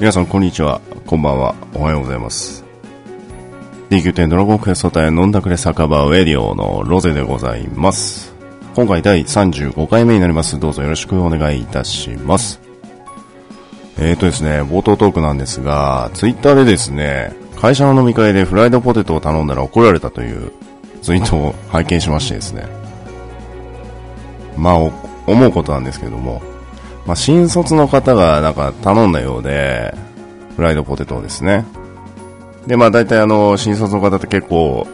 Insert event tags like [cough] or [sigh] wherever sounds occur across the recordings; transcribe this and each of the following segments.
皆さんこんにちは、こんばんは、おはようございます。DQ10 ドラゴンクエスト隊飲んだくれ酒場ウェディオのロゼでございます。今回第35回目になります。どうぞよろしくお願いいたします。えーとですね、冒頭トークなんですが、ツイッターでですね、会社の飲み会でフライドポテトを頼んだら怒られたというツイートを拝見しましてですね。まあ、思うことなんですけども、まあ、新卒の方がなんか頼んだようで、フライドポテトですね。で、まあ大体あの、新卒の方って結構、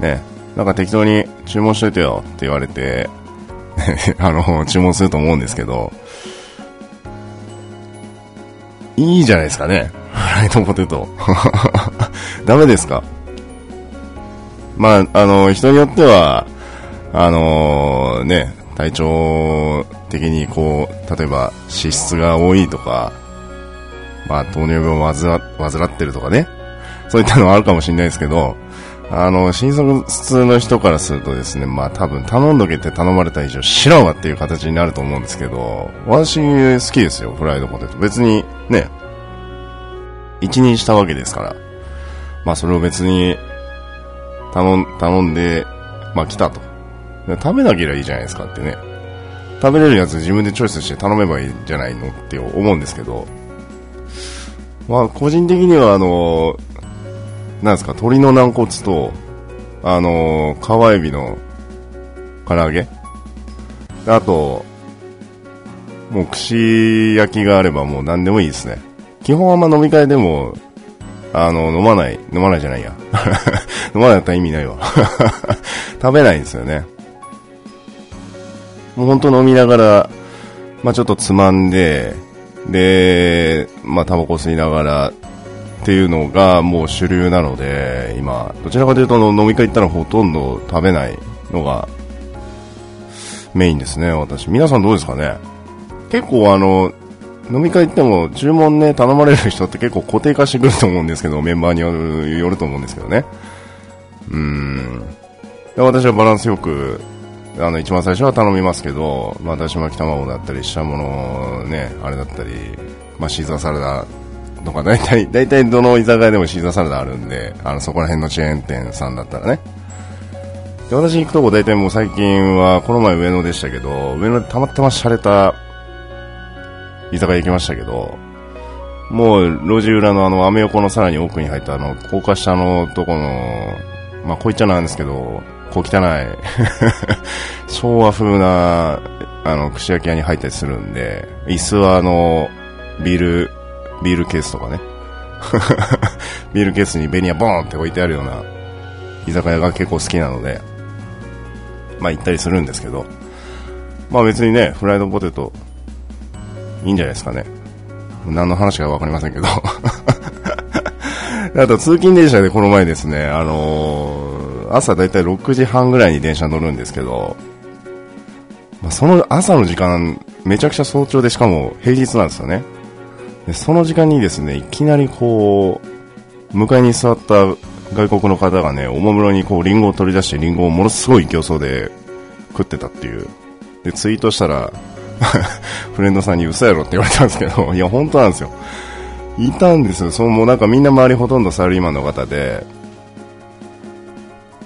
ね、なんか適当に注文しといてよって言われて、[laughs] あの、注文すると思うんですけど、いいじゃないですかね。フライドポテト。[laughs] ダメですか？まあ、あの、人によっては、あのー、ね、体調的にこう、例えば脂質が多いとか、まあ糖尿病を患ってるとかね、そういったのはあるかもしれないですけど、あの、新卒の人からするとですね、まあ多分頼んどけって頼まれた以上知らんわっていう形になると思うんですけど、私好きですよ、フライドポテト。別にね、一任したわけですから。まあそれを別に頼ん頼んで、まあ来たと。食べなければいいじゃないですかってね。食べれるやつ自分でチョイスして頼めばいいんじゃないのって思うんですけど、まあ個人的にはあの、なんですか、鶏の軟骨と、あの、川エビの唐揚げあと、もう串焼きがあればもう何でもいいですね。基本あんま飲み会でも、あの、飲まない、飲まないじゃないや。[laughs] 飲まないったら意味ないわ。[laughs] 食べないんですよね。もう本当飲みながら、まあちょっとつまんで、で、まあタバコ吸いながらっていうのがもう主流なので、今、どちらかというと飲み会行ったらほとんど食べないのがメインですね、私。皆さんどうですかね？結構あの、飲み会行っても注文ね、頼まれる人って結構固定化してくると思うんですけど、メンバーによるよると思うんですけどね。うん。私はバランスよくあの一番最初は頼みますけど、まあ、だし巻き卵だったり、したもの、ね、あれだったり、まあ、シーザーサラダとか、大体、大体どの居酒屋でもシーザーサラダあるんで、あのそこら辺のチェーン店さんだったらね。で私行くとこ大体もう最近は、この前上野でしたけど、上野でたまたま洒落た居酒屋行きましたけど、もう路地裏のあのアメ横のさらに奥に入ったあの高架下のとこの、まあこういっちゃなんですけど、こう汚い [laughs] 昭和風な、あの、串焼き屋に入ったりするんで、椅子はあの、ビール、ビールケースとかね。[laughs] ビールケースにベニヤボーンって置いてあるような居酒屋が結構好きなので、まあ行ったりするんですけど、まあ別にね、フライドポテト、いいんじゃないですかね。何の話かわかりませんけど。[laughs] あと通勤電車でこの前ですね、あのー朝だいたい6時半ぐらいに電車乗るんですけど、まあ、その朝の時間、めちゃくちゃ早朝でしかも平日なんですよね。でその時間にですね、いきなりこう、向かいに座った外国の方がね、おもむろにこう、リンゴを取り出してリンゴをものすごい競争で食ってたっていう。で、ツイートしたら [laughs] フレンドさんに嘘やろって言われたんですけど、いや、本当なんですよ。いたんですよ。そう、もうなんかみんな周りほとんどサラリーマンの方で、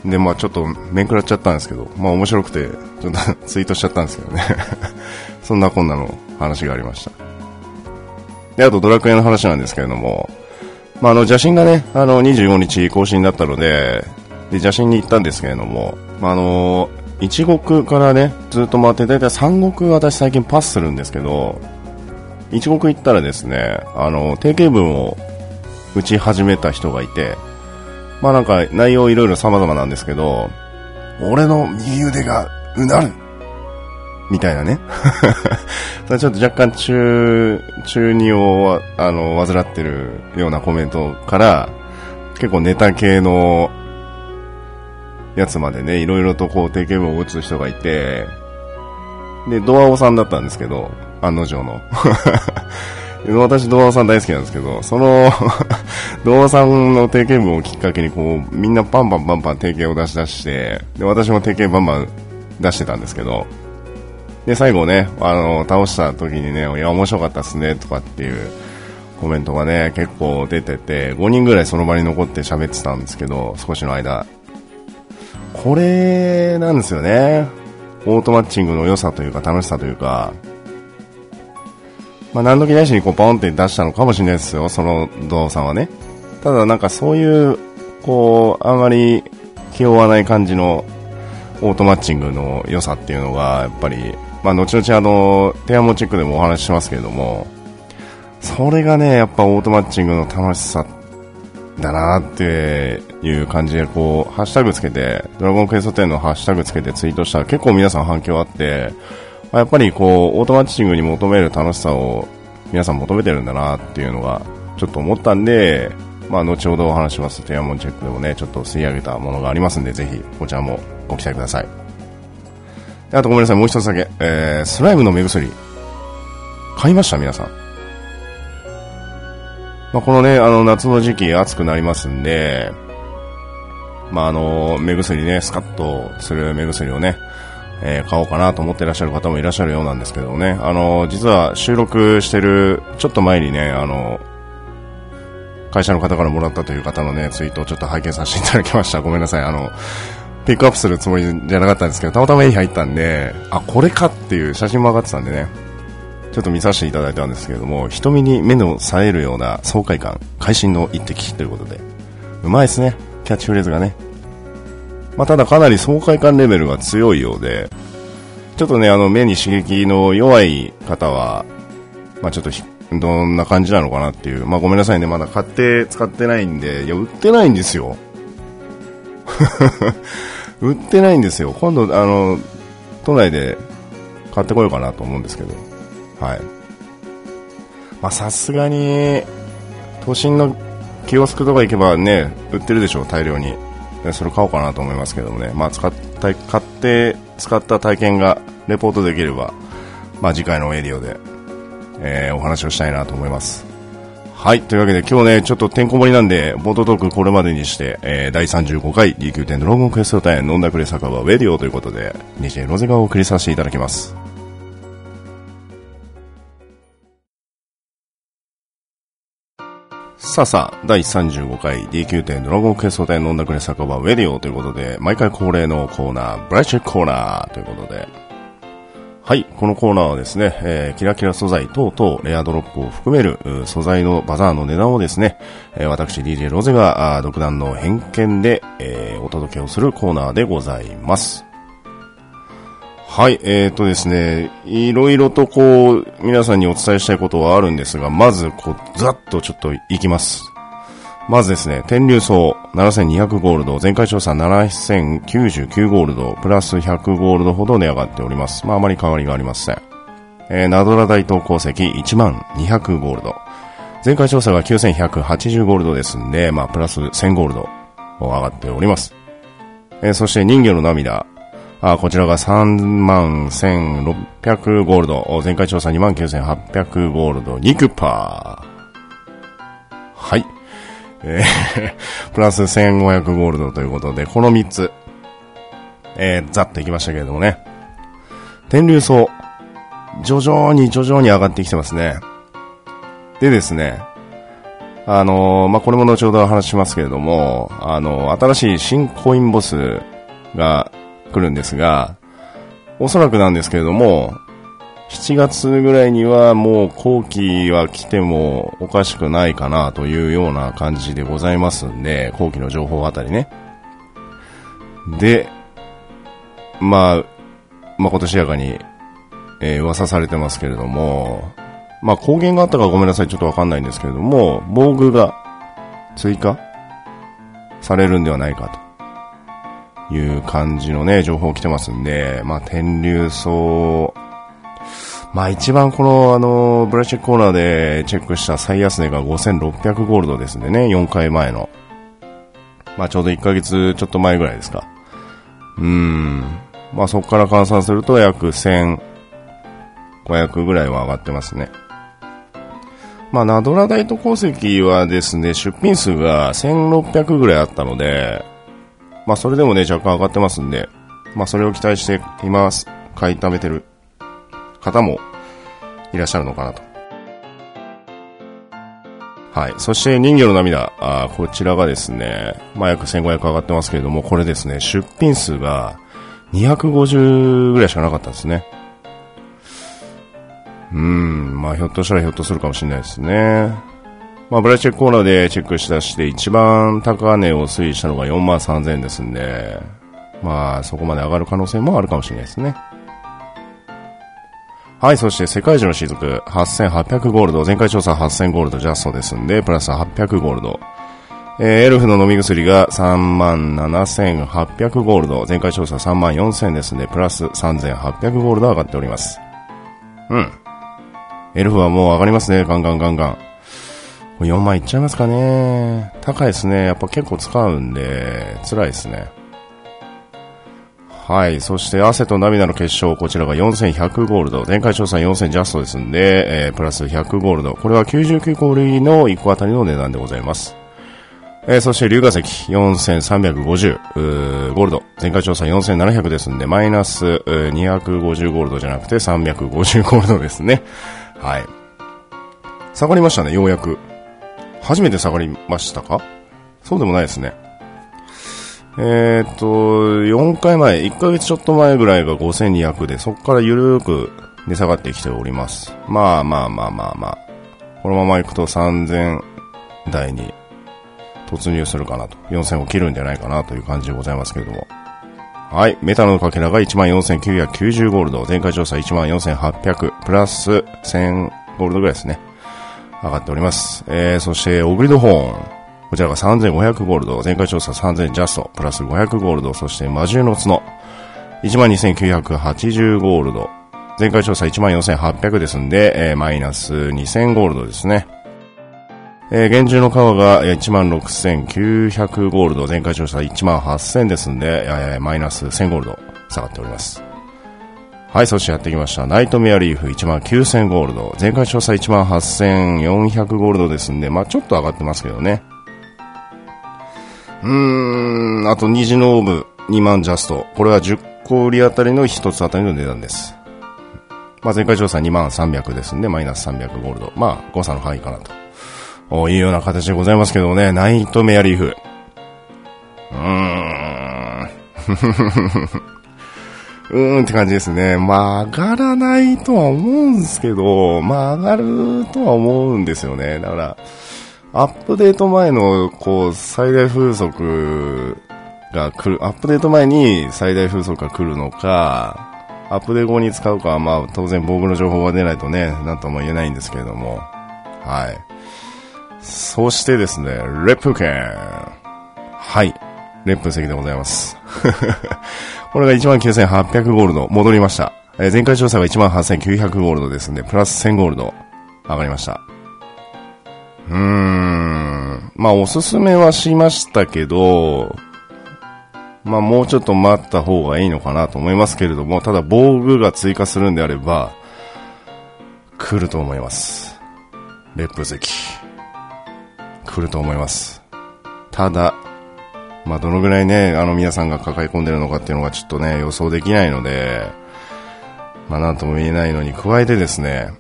で、まあちょっと面食らっちゃったんですけど、まあ面白くて、ちょっと [laughs] ツイートしちゃったんですけどね [laughs] そんなこんなの話がありました。で、あとドラクエの話なんですけれども、まああの邪神がね、あの25日更新だったので、で、邪神に行ったんですけれども、まああの一国からね、ずっと回って、だいたい三国私最近パスするんですけど、一国行ったらですね、あの、定型文を打ち始めた人がいて、まあなんか内容いろいろ様々なんですけど、俺の右腕がうなるみたいなね。[laughs] ちょっと若干中、中二を、あの、患ってるようなコメントから、結構ネタ系のやつまでね、いろいろとこう定型文を打つ人がいて、で、ドアオさんだったんですけど、案の定の。[laughs] 私、ドアさん大好きなんですけど、その [laughs] ドアさんの定型文をきっかけに、こう、みんなパンパンパンパン定型を出し出して、で、私も定型バンバン出してたんですけど、で、最後ね、あの、倒した時にね、いや、面白かったっすね、とかっていうコメントがね、結構出てて、5人ぐらいその場に残って喋ってたんですけど、少しの間。これ、なんですよね。オートマッチングの良さというか楽しさというか、まあ、何時ないしにこうポンって出したのかもしれないですよ、その動作はね。ただなんかそういう、こう、あまり気負わない感じのオートマッチングの良さっていうのが、やっぱり、まあ、後々あの、テアモチェックでもお話ししますけれども、それがね、やっぱオートマッチングの楽しさだなっていう感じで、こう、ハッシュタグつけて、ドラゴンクエスト10のハッシュタグつけてツイートしたら結構皆さん反響あって、まやっぱりこう、オートマッチングに求める楽しさを皆さん求めてるんだなっていうのが、ちょっと思ったんで、まあ、後ほどお話します、テアモンチェックでもね、ちょっと吸い上げたものがありますんで、ぜひ、こちらもご期待ください。あとごめんなさい、もう一つだけ。えー、スライムの目薬。買いました？皆さん。まあ、このね、あの、夏の時期暑くなりますんで、まあ、あの、目薬ね、スカッとする目薬をね、えー、買おうかなと思ってらっしゃる方もいらっしゃるようなんですけどね、あの、実は収録してるちょっと前にね、あの、会社の方からもらったという方のね、ツイートをちょっと拝見させていただきました。ごめんなさい。あの、ピックアップするつもりじゃなかったんですけど、たまたま絵に入ったんで、あ、これかっていう写真も上がってたんでね、ちょっと見させていただいたんですけれども、瞳に目の冴えるような爽快感、会心の一滴ということで、うまいですね、キャッチフレーズがね。まあ、ただかなり爽快感レベルが強いようで、ちょっとね、あの、目に刺激の弱い方は、まあ、ちょっとどんな感じなのかなっていう。まあ、ごめんなさいね、まだ買って使ってないんで、いや、売ってないんですよ。[laughs] 売ってないんですよ。今度、あの、都内で買ってこようかなと思うんですけど。はい。ま、さすがに、都心のキオスクとか行けばね、売ってるでしょ、大量に。それ買おうかなと思いますけどもね。まあ、使った、買って使った体験がレポートできれば、まあ、次回のエディオで、えー、お話をしたいなと思います。はい。というわけで今日ね、ちょっとてんこ盛りなんで、ボートークこれまでにして、えー、第35回 DQ10 ドラゴンクエスト隊飲んだくれ酒場ウェディオということで、DJ ロゼガを送りさせていただきます。さあさあ、第35回 DQ10 ドラゴンクエスト隊飲んだくれ酒場ウェディオということで、毎回恒例のコーナー、ブライチェックコーナーということで、はい、このコーナーはですね、えー、キラキラ素材等々、レアドロップを含める素材のバザーの値段をですね、えー、私 DJ ロゼが独断の偏見で、えー、お届けをするコーナーでございます。はい、えーとですね、いろいろとこう、皆さんにお伝えしたいことはあるんですが、まず、こう、ざっとちょっといきます。まずですね、天竜層7200ゴールド、前回調査7099ゴールド、プラス100ゴールドほど値上がっております。まあ、あまり変わりがありません。えー、ナドラ大東鉱石1万200ゴールド。前回調査が9180ゴールドですんで、まあ、プラス1000ゴールド上がっております。えー、そして人魚の涙。あこちらが3万1600ゴールド。前回調査2万9800ゴールド。肉パー。はい。えー、[laughs] プラス1500ゴールドということで、この3つ、えー、ざっといきましたけれどもね。天竜層、徐々に徐々に上がってきてますね。でですね、あのー、まあ、これも後ほど話しますけれども、あのー、新しい新コインボスが来るんですが、おそらくなんですけれども、7月ぐらいにはもう後期は来てもおかしくないかなというような感じでございますんで、後期の情報あたりね。で、まあ、まことしやかに、えー、噂されてますけれども、まあ、光源があったかごめんなさい、ちょっとわかんないんですけれども、防具が追加されるんではないかという感じのね、情報来てますんで、まあ、天竜層まあ一番このあの、ブラシックコーナーでチェックした最安値が5600ゴールドですんでね、4回前の。まあちょうど1ヶ月ちょっと前ぐらいですか。うん。まあそこから換算すると約1500ぐらいは上がってますね。まあナドラダイト鉱石はですね、出品数が1600ぐらいあったので、まあそれでもね、若干上がってますんで、まあそれを期待しています。買い溜めてる方もいらっしゃるのかなと。はい。そして人魚の涙、ああこちらがですね、まあ、約1500上がってますけれども、これですね、出品数が250ぐらいしかなかったんですね。うん、まあ、ひょっとしたらひょっとするかもしれないですね。まあ、ブラチェックコーナーでチェックしたして一番高値を推移したのが4万3000円ですんで、まあ、そこまで上がる可能性もあるかもしれないですね。はい、そして世界中の雫、8800ゴールド、前回調査8000ゴールドジャストですんで、プラス800ゴールド。えー、エルフの飲み薬が37,800ゴールド、前回調査3万4000ですんで、プラス3800ゴールド上がっております。うん。エルフはもう上がりますね、ガンガンガンガン。4万いっちゃいますかね。高いですね。やっぱ結構使うんで、辛いですね。はい。そして、汗と涙の結晶、こちらが4100ゴールド。前回調査4000ジャストですんで、えー、プラス100ゴールド。これは99個売りの1個あたりの値段でございます。えー、そして、龍河石4350ゴールド。前回調査4700ですんで、マイナス250ゴールドじゃなくて350ゴールドですね。はい。下がりましたね、ようやく。初めて下がりましたか？そうでもないですね。えー、っと、4回前、1ヶ月ちょっと前ぐらいが5200で、そこからゆるーく値下がってきております。まあまあまあまあまあ。このまま行くと3000台に突入するかなと。4000を切るんじゃないかなという感じでございますけれども。はい。メタのかけらが14,990ゴールド。前回調査14,800。プラス1000ゴールドぐらいですね。上がっております。えー、そして、オグリドホーン。こちらが3500ゴールド、前回調査3000ジャスト、プラス500ゴールド、そして魔獣の角、12,980ゴールド、前回調査14,800ですんで、えー、マイナス2000ゴールドですね。えー、厳重の皮が16,900ゴールド、前回調査18,000ですんで、えー、マイナス1000ゴールド下がっております。はい、そしてやってきました。ナイトメアリーフ1万9000ゴールド、前回調査1万8400ゴールドですんで、まあちょっと上がってますけどね。うーん、あと虹のオーブ2万ジャスト。これは10個売りあたりの1つあたりの値段です。まあ、前回調査2万300ですんで、マイナス300ゴールド。まあ、誤差の範囲かなと。いうような形でございますけどね、ナイトメアリーフ。うーん。うーんって感じですね。まあ、上がらないとは思うんですけど、まあ、上がるとは思うんですよね。だから、アップデート前の、こう、最大風速が来る、アップデート前に最大風速が来るのか、アップデート後に使うかは、まあ、当然防具の情報が出ないとね、なんとも言えないんですけれども、はい。そしてですね、レップ券。はい。レップ席でございます。これが19,800ゴールド、戻りました。えー、前回調査が18,900ゴールドですんで、プラス1000ゴールド、上がりました。うーん。まあ、おすすめはしましたけど、まあ、もうちょっと待った方がいいのかなと思いますけれども、ただ防具が追加するんであれば、来ると思います。烈風石。来ると思います。ただ、まあ、どのぐらいね、あの皆さんが抱え込んでるのかっていうのがちょっとね、予想できないので、まあ、なんとも言えないのに加えてですね、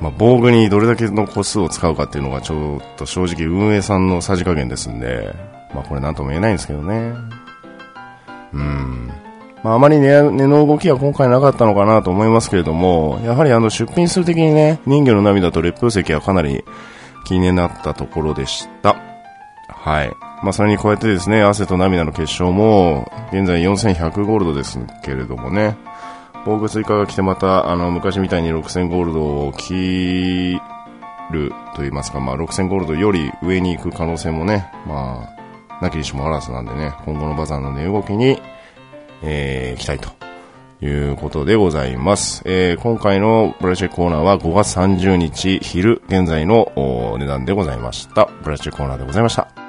まあ、防具にどれだけの個数を使うかっていうのがちょっと正直運営さんのさじ加減ですんで、まあ、これなんとも言えないんですけどね。うん。まあ、あまり値値の動きは今回なかったのかなと思いますけれども、やはりあの出品数的にね、人魚の涙と烈風石はかなり気になったところでした。はい。まあ、それに加えてですね、汗と涙の結晶も、現在4100ゴールドですけれどもね、防具追加が来てまた、あの、昔みたいに6000ゴールドを切ると言いますか、まあ、6000ゴールドより上に行く可能性もね、まあ、なきにしもあらずなんでね、今後のバザーの値動きに、えー、期待ということでございます。えー、今回のブラシェコーナーは5月30日昼現在の値段でございました。ブラシェコーナーでございました。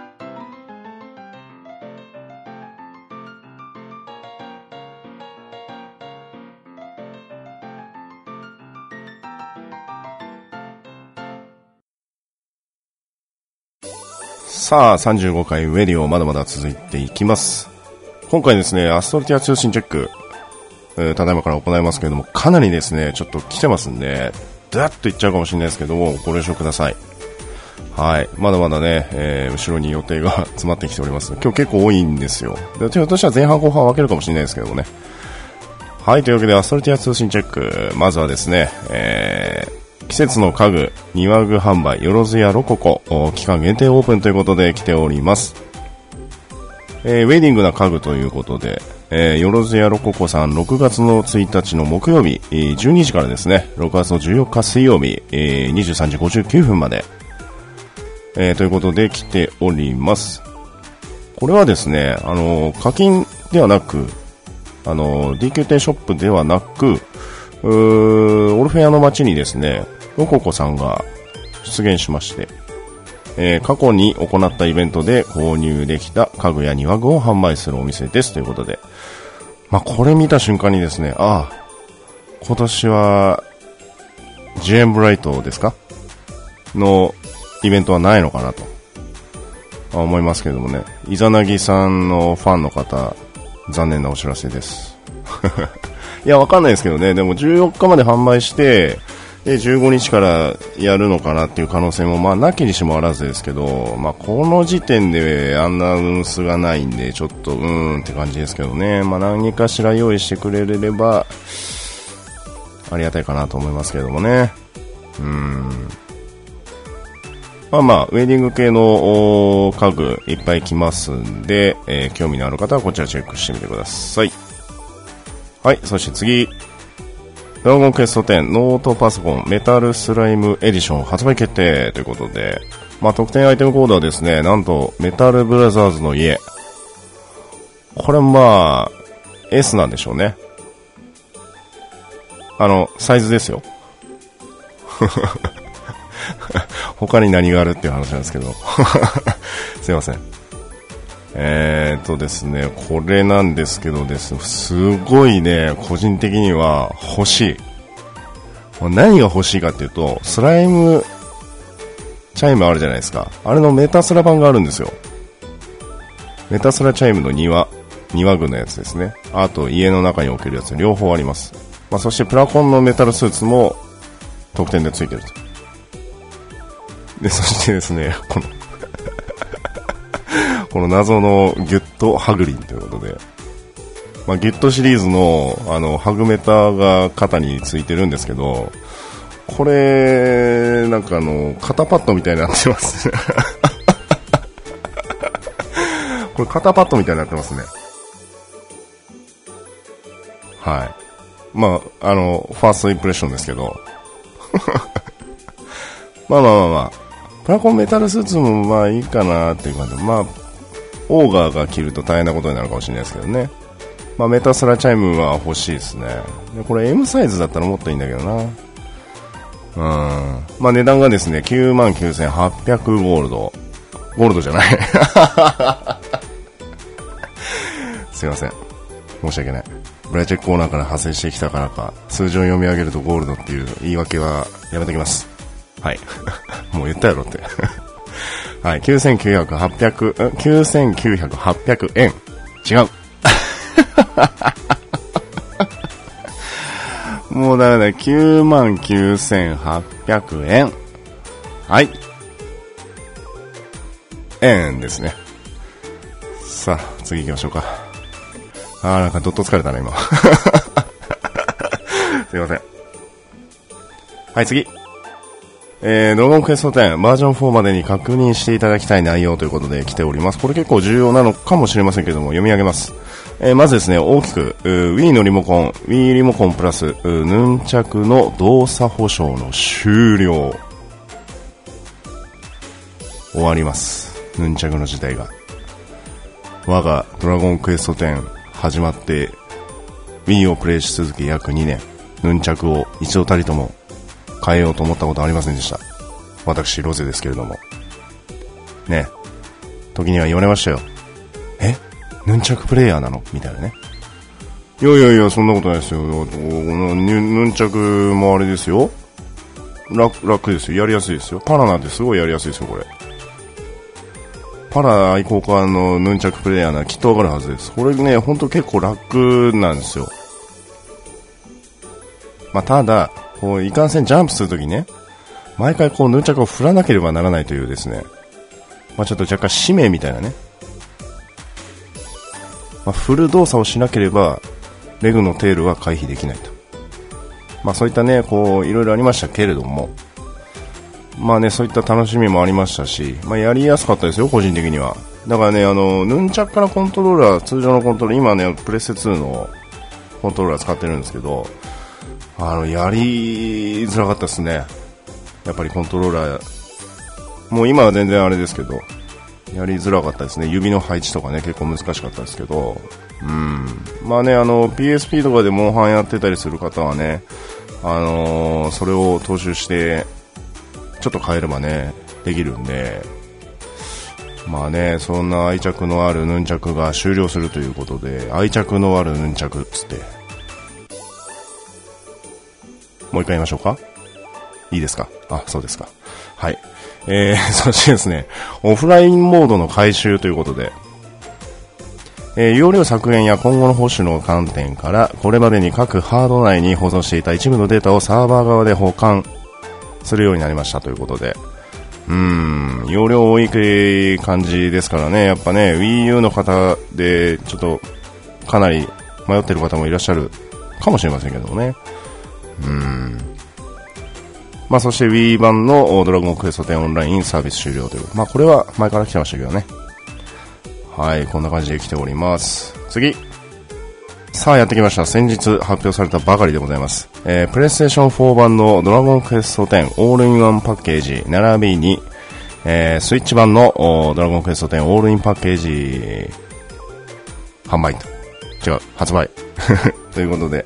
さあ、35回ウェディオまだまだ続いていきます。今回ですね、アストルティア通信チェック、えー、ただいまから行いますけれども、かなりですね、ちょっと来てますんで、ダッといっちゃうかもしれないですけども、ご了承ください。はい。まだまだね、えー、後ろに予定が [laughs] 詰まってきております。今日結構多いんですよ。で、ひょっとしたら前半後半分けるかもしれないですけどもね。はい、というわけで、アストルティア通信チェック。まずはですね、えー、季節の家具、庭具販売、よろずやロココ、期間限定オープンということで来ております。えー、ウェディングな家具ということで、えー、よろずやロココさん6月の1日の木曜日、えー、12時からですね、6月の14日水曜日、えー、23時59分まで、えー、ということで来ております。これはですね、あの課金ではなく、あの DQ 店ショップではなく、オルフェアの街にですね、ロココさんが出現しまして、えー、過去に行ったイベントで購入できた家具や庭具を販売するお店ですということで、まあ、これ見た瞬間にですね、ああ、今年は、ジェーンブライトですか？のイベントはないのかなと。思いますけどもね、イザナギさんのファンの方、残念なお知らせです。[laughs] いや、わかんないですけどね、でも14日まで販売して、で、15日からやるのかなっていう可能性も、まあ、なきにしもあらずですけど、まあ、この時点でアナウンスがないんで、ちょっと、うーんって感じですけどね。まあ、何かしら用意してくれれば、ありがたいかなと思いますけどもね。うん。まあまあ、ウェディング系の家具いっぱい来ますんで、えー、興味のある方はこちらチェックしてみてください。はい、そして次。ドラゴンクエスト10ノートパソコンメタルスライムエディション発売決定ということで、まあ、特典アイテムコードはですね、なんとメタルブラザーズの家。これまあ、S なんでしょうね。あの、サイズですよ。[laughs] 他に何があるっていう話なんですけど。[laughs] すいません。えー、っとですね、これなんですけどですすごいね、個人的には欲しい。何が欲しいかっていうと、スライムチャイムあるじゃないですか。あれのメタスラ版があるんですよ。メタスラチャイムの庭、庭具のやつですね。あと家の中に置けるやつ両方あります。まあ、そしてプラコンのメタルスーツも特典で付いてると。で、そしてですね、このこの謎のギュットハグリンということで、まあ、ギュットシリーズのあのハグメターが肩についてるんですけど、これ、なんかあの、肩パッドみたいになってますね [laughs] これ肩パッドみたいになってますね。はい。まあ、あの、ファーストインプレッションですけど。[laughs] まあまあまあまあ。プラコンメタルスーツもまあいいかなっていう感じで、まあ、オーガーが着ると大変なことになるかもしれないですけどね。まあ、メタスラチャイムは欲しいですね。で、これ M サイズだったらもっといいんだけどな。うん。まあ、値段がですね、99,800ゴールド。ゴールドじゃない [laughs] すいません。申し訳ない。ブラチェックコーナーから派生してきたからか、数字を読み上げるとゴールドっていう言い訳はやめときます。はい。[laughs] もう言ったやろってはい、9900、800、9900、800円。違う。[laughs] もうダメだ、99,800円。はい。円ですね。さあ、次行きましょうか。あー、なんかどっと疲れたね、今。[laughs] すいません。はい、次。えー、ドラゴンクエスト10バージョン4までに確認していただきたい内容ということで来ております。これ結構重要なのかもしれませんけども、読み上げます。えー、まずですね、大きく、Wii のリモコン、Wii リモコンプラス、ヌンチャクの動作保証の終了。終わります。ヌンチャクの時代が。我がドラゴンクエスト10始まって、Wii をプレイし続け約2年、ヌンチャクを一度たりとも変えようと思ったことありませんでした。私、ロゼですけれども。ね。時には言われましたよ。え？ヌンチャクプレイヤーなの？みたいなね。いやいやいや、そんなことないですよ。ヌンチャクもあれですよ。楽、楽ですよ。やりやすいですよ。パラなんてすごいやりやすいですよ、これ。パラ愛好家のヌンチャクプレイヤーならきっとわかるはずです。これね、ほんと結構楽なんですよ。まあ、ただ、こう、いかんせんジャンプするときね、毎回こう、ヌンチャクを振らなければならないというですね、まあ、ちょっと若干使命みたいなね、まあ、振る動作をしなければ、レグのテールは回避できないと。まあそういったね、こう、いろいろありましたけれども、まあね、そういった楽しみもありましたし、まあやりやすかったですよ、個人的には。だからね、あの、ヌンチャッカのコントローラー、通常のコントローラー、今ね、プレステ2のコントローラー使ってるんですけど、あの、やりづらかったですね。やっぱりコントローラー、もう今は全然あれですけど、やりづらかったですね。指の配置とかね、結構難しかったですけど、うん。まあね、あの、PSP とかでモンハンやってたりする方はね、あのー、それを踏襲して、ちょっと変えればね、できるんで、まあね、そんな愛着のあるヌンチャクが終了するということで、愛着のあるヌンチャクっつって、もう一回言いましょうか？いいですか？あ、そうですか。はい。えー、[laughs] そしてですね、オフラインモードの回収ということで、えー、容量削減や今後の保守の観点から、これまでに各ハード内に保存していた一部のデータをサーバー側で保管するようになりましたということで、うん、容量多い感じですからね、やっぱね、Wii U の方で、ちょっと、かなり迷ってる方もいらっしゃるかもしれませんけどもね。うん。まあ、そして Wii 版のドラゴンクエスト10オンラインサービス終了という。まあ、これは前から来てましたけどね。はい、こんな感じで来ております。次。さあ、やってきました。先日発表されたばかりでございます。えー、プレイステーション4版のドラゴンクエスト10オールインワンパッケージ、並びに、えー、スイッチ版のドラゴンクエスト10オールインパッケージ、販売と。違う、発売。[laughs] ということで、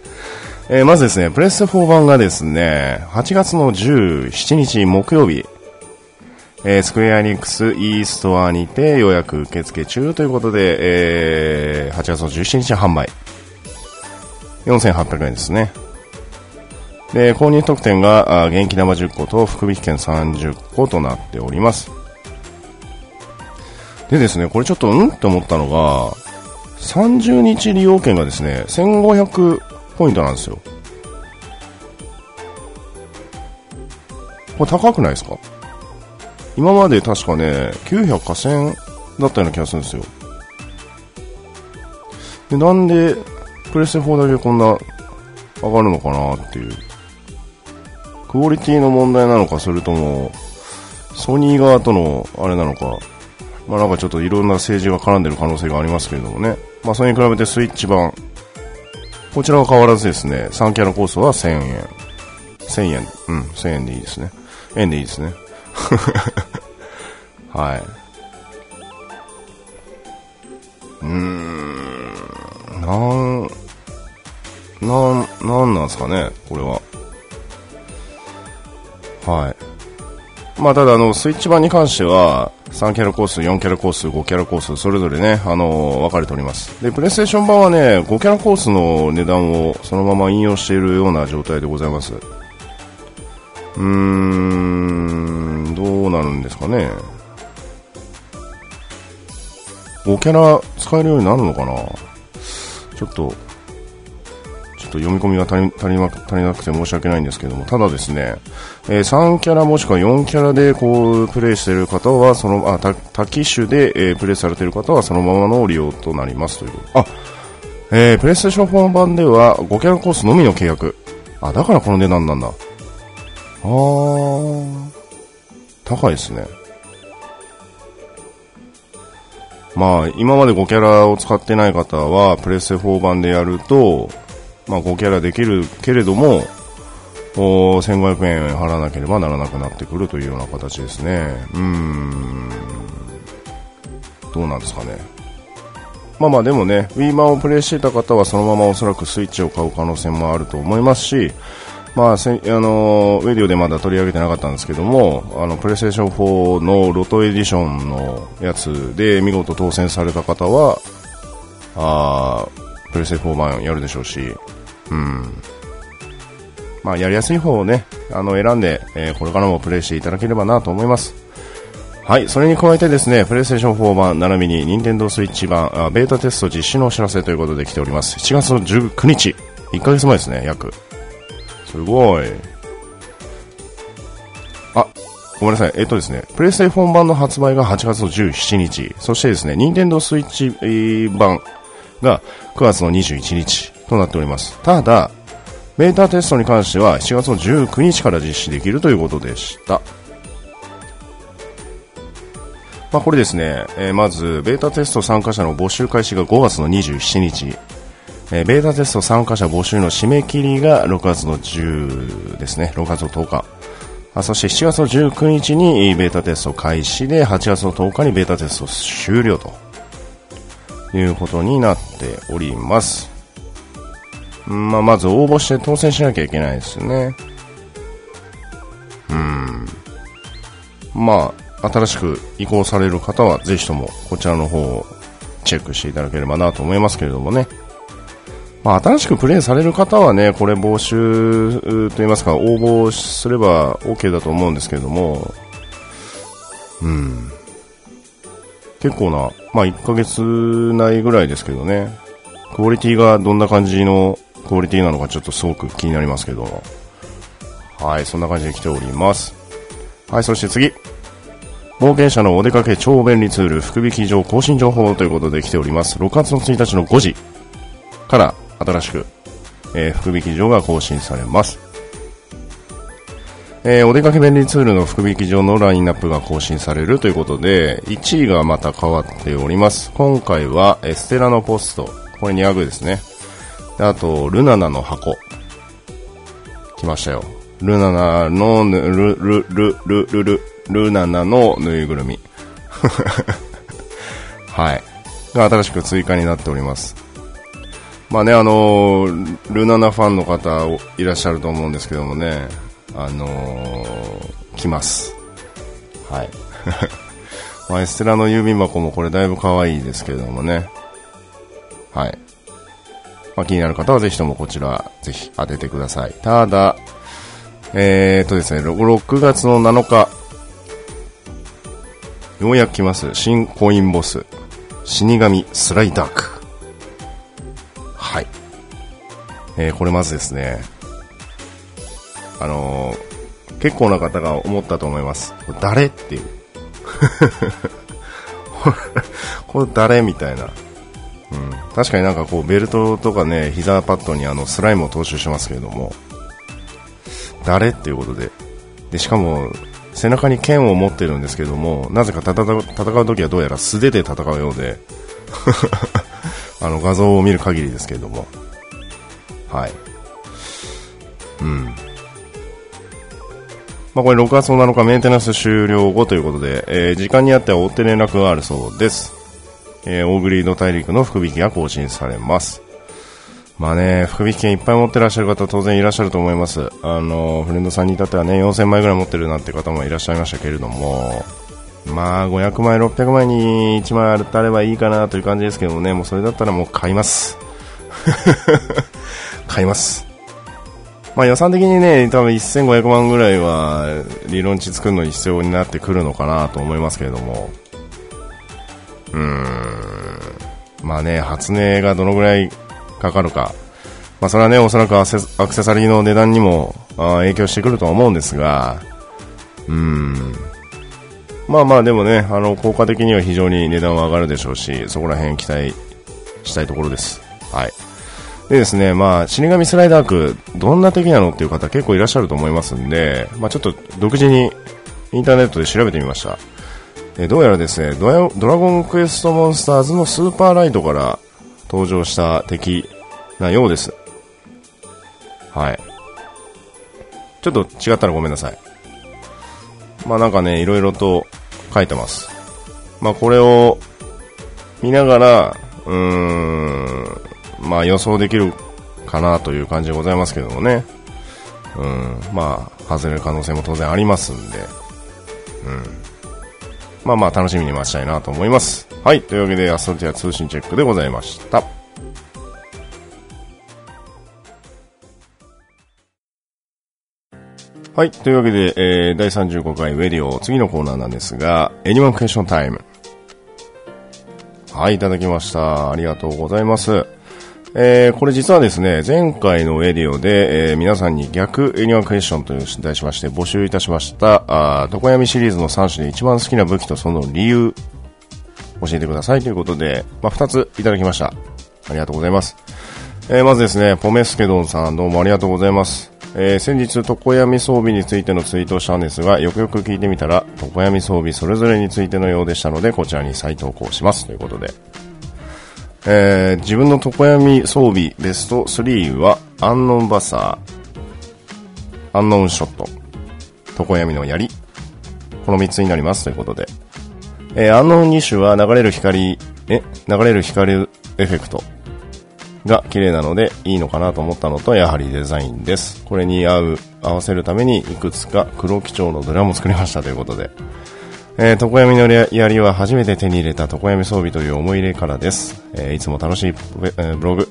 えー、まずですね、プレス4版がですね、8月の17日木曜日、えー、スクエアニックス e ストアにて予約受付中ということで、えー、8月の17日販売。4800円ですね。で、購入特典が、元気玉10個と福引券30個となっております。でですね、これちょっと、うんって思ったのが、30日利用券がですね、1500ポイントなんですよ。これ高くないですか？今まで確かね、900か1000だったような気がするんですよ。で、なんで、プレステ4だけこんな上がるのかなっていう。クオリティの問題なのか、それとも、ソニー側とのあれなのか、まあなんかちょっといろんな政治が絡んでる可能性がありますけれどもね。まあそれに比べてスイッチ版、こちらは変わらずですね、3キャラコースは1000円。1000円、うん、1000円でいいですね。円でいいですね。[laughs] はい。うーん、なん、なん、なんなんですかね、これは。はい。まあ、ただ、あの、スイッチ版に関しては、3キャラコース、4キャラコース、5キャラコース、それぞれね、あの分かれております。で、プレイステーション版はね、5キャラコースの値段をそのまま引用しているような状態でございます。うーん、どうなるんですかね。5キャラ使えるようになるのかなちょっと、っと読み込みが足り足りな足りなくて申し訳ないんですけども、ただですね、えー、3キャラもしくは4キャラでこうプレイしている方は、そのあ多機種で、えー、プレイされている方はそのままの利用となりますというあ、えー、プレイステーション4版では5キャラコースのみの契約。あ、だからこの値段なんだ。あー、高いですね。まあ、今まで5キャラを使ってない方は、プレステ4版でやると、まあ5キャラできるけれども、1500円払わなければならなくなってくるというような形ですね。うーん。どうなんですかね。まあまあでもね、Wii 版をプレイしていた方はそのままおそらくスイッチを買う可能性もあると思いますし、まあ、せあのウェディオでまだ取り上げてなかったんですけども、あのプレイステーション4のロトエディションのやつで見事当選された方は、あプレステ4版やるでしょうし、うん。まあ、やりやすい方をね、あの、選んで、えー、これからもプレイしていただければなと思います。はい、それに加えてですね、プレイステーション4版、並びに、任天堂スイッチ版、あベータテスト実施のお知らせということで来ております。7月の19日、1ヶ月前ですね、約。すごい。あ、ごめんなさい。えっとですね、プレイステーション版の発売が8月の17日、そしてですね、ニンテンドースイッチ版が9月の21日となっております。ただ、ベータテストに関しては7月の19日から実施できるということでした。まあ、これですね、えー、まず、ベータテスト参加者の募集開始が5月の27日、えー、ベータテスト参加者募集の締め切りが6月の10ですね、6月の10日。あそして7月の19日にベータテスト開始で、8月の10日にベータテスト終了ということになっております。まあ、まず応募して当選しなきゃいけないですね。うん。まあ、新しく移行される方はぜひともこちらの方をチェックしていただければなと思いますけれどもね。まあ、新しくプレイされる方はね、これ募集といいますか、応募すれば OK だと思うんですけれども、うん。結構な、まあ1ヶ月内ぐらいですけどね、クオリティがどんな感じのクオリティなのかちょっとすごく気になりますけど、はい、そんな感じで来ております。はい、そして次。冒険者のお出かけ超便利ツール福引き上更新情報ということで来ております。6月の1日の5時から新しく、えー、福引き場が更新されます。えー、お出かけ便利ツールの福引き場のラインナップが更新されるということで、1位がまた変わっております。今回は、エステラのポスト。これ200ですね。あと、ルナナの箱。来ましたよ。ルナナのぬル、ル、ル、ル、ル、ル、ルナナのぬいぐるみ。[laughs] はい。が新しく追加になっております。まあね、あのー、ルナナファンの方いらっしゃると思うんですけどもね、あのー、来ます。はい。[laughs] まあ、エステラの郵便箱もこれだいぶ可愛いですけれどもね。はい。まあ、気になる方はぜひともこちら、ぜひ当ててください。ただ、えーとですね、6月の7日、ようやく来ます。新コインボス、死神スライダーク。はい。えー、これまずですね、あのー、結構な方が思ったと思います。誰っていう。[laughs] これ誰みたいな。うん。確かになんかこう、ベルトとかね、膝パッドにあの、スライムを踏襲しますけれども、誰っていうことで。で、しかも、背中に剣を持ってるんですけども、なぜか戦う戦う時はどうやら素手で戦うようで、[laughs] あの画像を見る限りですけれども、はい。うん。まあ、これ6月7日メンテナンス終了後ということで、えー、時間にあっては追って連絡があるそうです。えー、オーグリード大陸の福引きが更新されます。まあね、福引券いっぱい持ってらっしゃる方当然いらっしゃると思います。あの、フレンドさんに至ってはね、4000枚ぐらい持ってるなんて方もいらっしゃいましたけれども、まあ、500枚、600枚に1枚あればいいかなという感じですけどもね、もうそれだったらもう買います。[laughs] 買います。まあ予算的にね、多分1500万ぐらいは理論値作るのに必要になってくるのかなと思いますけれども。うん。まあね、初音がどのぐらいかかるか。まあそれはね、おそらくアクセサリーの値段にも影響してくると思うんですが、うん。まあまあでもね、あの、効果的には非常に値段は上がるでしょうし、そこら辺期待したいところです。はい。でですね、まあ、死神スライダーク、どんな敵なのっていう方結構いらっしゃると思いますんで、まあちょっと独自にインターネットで調べてみました。えどうやらですねドラゴンクエストモンスターズのスーパーライトから登場した敵なようです。はい。ちょっと違ったらごめんなさい。まあなんかね、いろいろと書いてます。まあ、これを見ながら、うーん、まあ予想できるかなという感じでございますけどもね。うん、まあ、外れる可能性も当然ありますんで、うん。まあまあ楽しみに待ちたいなと思います。はい、というわけで、アストティア通信チェックでございました。はい。というわけで、えー、第35回ウェディオ、次のコーナーなんですが、エニマンクエスチョンタイム。はい、いただきました。ありがとうございます。えー、これ実はですね、前回のウェディオで、えー、皆さんに逆エニワンクエスチョンという題しまして募集いたしました、あ常闇シリーズの3種で一番好きな武器とその理由、教えてくださいということで、まあ、2ついただきました。ありがとうございます。えー、まずですね、ポメスケドンさんどうもありがとうございます。えー、先日、床闇装備についてのツイートをしたんですが、よくよく聞いてみたら、床闇装備それぞれについてのようでしたので、こちらに再投稿します。ということで。えー、自分の床闇装備ベスト3は、アンノンバサー、アンノンショット、床闇の槍、この3つになります。ということで。えー、アンノン2種は流れる光、え、流れる光エフェクトが綺麗なのでいいのかなと思ったのと、やはりデザインです。これに合う、合わせるためにいくつか黒基調のドラムを作りましたということで。えー、床闇の槍は初めて手に入れた床闇装備という思い入れからです。えー、いつも楽しい、え、ブログ、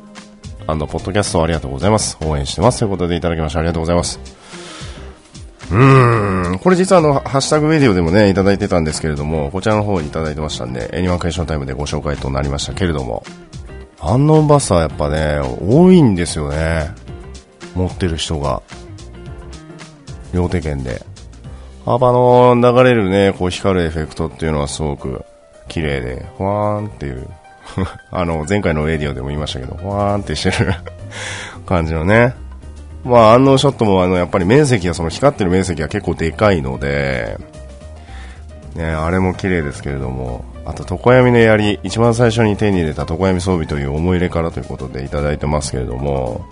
ポッドキャストありがとうございます。応援してます。ということでいただきましてありがとうございます。うーん、これ実はあの、ハッシュタグメディオでもね、いただいてたんですけれども、こちらの方にいただいてましたんで、エニマンクエスションタイムでご紹介となりましたけれども、アンノンバスはやっぱね、多いんですよね。持ってる人が。両手剣で。幅の流れるね、こう光るエフェクトっていうのはすごく綺麗で、ふわーんっていう、[laughs] あの、前回のレディオでも言いましたけど、ふわーんってしてる感じのね。まあ、安納ショットもあの、やっぱり面積が、その光ってる面積が結構でかいので、ね、あれも綺麗ですけれども、あと、床闇の槍、一番最初に手に入れた床闇装備という思い入れからということでいただいてますけれども、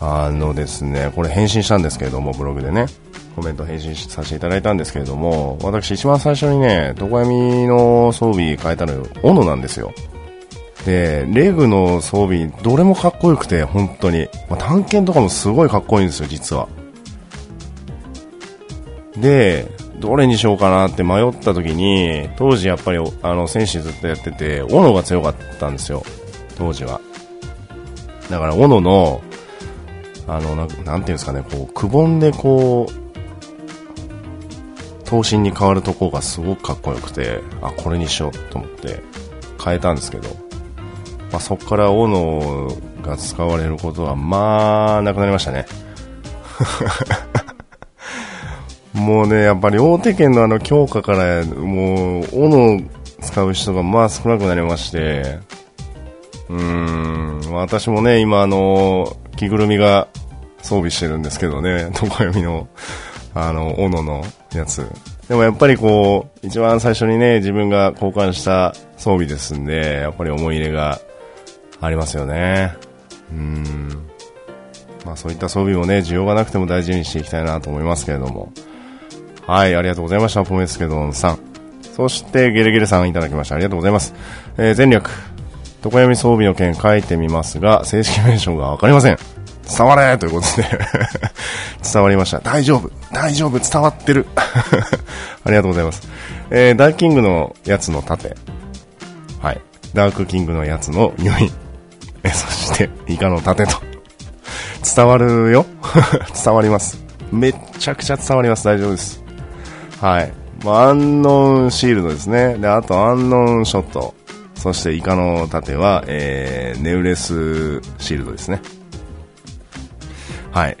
あのですね、これ返信したんですけれども、ブログでね、コメント返信させていただいたんですけれども、私一番最初にね、床闇の装備変えたのよ、斧なんですよ。で、レグの装備、どれもかっこよくて、本当に。まあ、探検とかもすごいかっこいいんですよ、実は。で、どれにしようかなって迷った時に、当時やっぱり、あの、戦士ずっとやってて、斧が強かったんですよ。当時は。だから、斧の、あの、ななんていうんですかね、こう、くぼんでこう、頭身に変わるとこがすごくかっこよくて、あ、これにしようと思って変えたんですけど、まあ、そこから斧が使われることは、まあ、なくなりましたね。[laughs] もうね、やっぱり大手県のあの強化から、もう、斧使う人がまあ少なくなりまして、うーん、私もね、今あの、着ぐるみが装備してるんですけどね、床読みの、あの、斧のやつ。でもやっぱりこう、一番最初にね、自分が交換した装備ですんで、やっぱり思い入れがありますよね。うん。まあそういった装備もね、需要がなくても大事にしていきたいなと思いますけれども。はい、ありがとうございました、ポメスケドンさん。そして、ゲレゲレさんいただきました。ありがとうございます。えー、全力。床闇装備の件書いてみますが、正式名称がわかりません。伝われということで [laughs] 伝わりました。大丈夫。大丈夫。伝わってる。[laughs] ありがとうございます。えー、ダーキングのやつの盾。はい。ダークキングのやつの入院。え、そして、イカの盾と。伝わるよ [laughs] 伝わります。めっちゃくちゃ伝わります。大丈夫です。はい。まあ、アンノンシールドですね。で、あとアンノンショット。そしてイカの盾は、えー、ネウレスシールドですね。はい。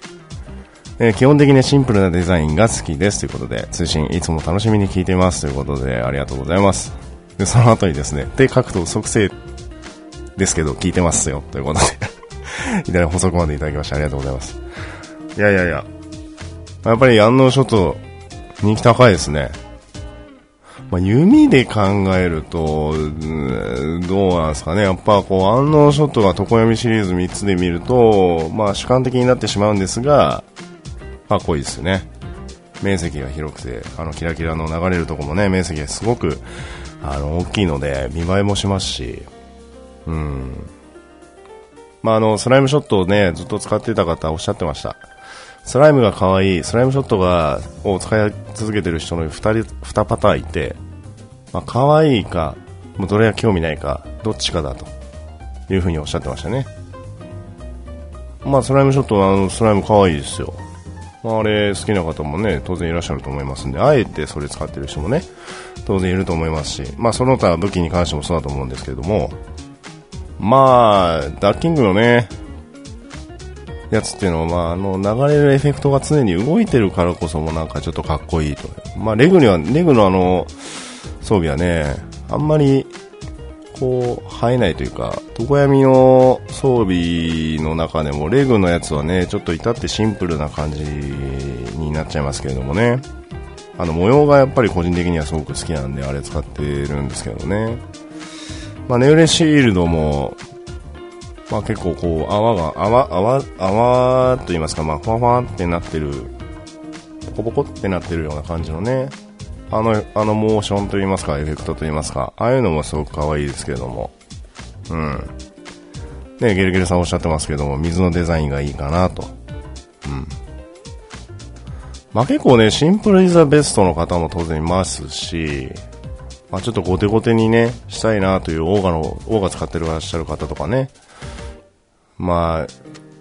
えー、基本的にシンプルなデザインが好きですということで、通信いつも楽しみに聞いていますということで、ありがとうございます。で、その後にですね、で、書くと即成ですけど、聞いてますよということで [laughs] いただ補足までいただきましてありがとうございます。いやいやいや、やっぱり安納ショット人気高いですね。まあ、弓で考えると、どうなんですかね。やっぱこう、安納ショットが床読みシリーズ3つで見ると、まあ主観的になってしまうんですが、かっこいいですよね。面積が広くて、あのキラキラの流れるとこもね、面積がすごく、あの、大きいので、見栄えもしますし、うん。まあ、あの、スライムショットをね、ずっと使ってた方おっしゃってました。スライムが可愛い、スライムショットが、を使い続けてる人の2人、2パターンいて、まあ、可愛いか、もうどれが興味ないか、どっちかだというふうにおっしゃってましたね。まあ、スライムショットは、あの、スライム可愛いですよ。まあ、あれ好きな方もね、当然いらっしゃると思いますんで、あえてそれ使ってる人もね、当然いると思いますし、まあ、その他武器に関してもそうだと思うんですけれども、まあ、ダッキングのね、やつっていうのは、まあ、あの、流れるエフェクトが常に動いてるからこそもなんかちょっとかっこいいと。まあ、レグには、レグのあの、装備はね、あんまり、こう、生えないというか、常闇の装備の中でも、レグのやつはね、ちょっと至ってシンプルな感じになっちゃいますけれどもね。あの、模様がやっぱり個人的にはすごく好きなんで、あれ使ってるんですけどね。まあ、ネウレシールドも、まあ結構こう、泡が、泡、泡、泡と言いますか、まあ、ふわふわってなってる、ポコポコってなってるような感じのね、あの、あのモーションと言いますか、エフェクトと言いますか、ああいうのもすごく可愛いですけれども、うん。ね、ゲルゲルさんおっしゃってますけども、水のデザインがいいかなと。うん。まあ結構ね、シンプルイザベストの方も当然いますし、まあちょっとゴテゴテにね、したいなというオーガの、オーガ使ってらっしゃる方とかね、まあ、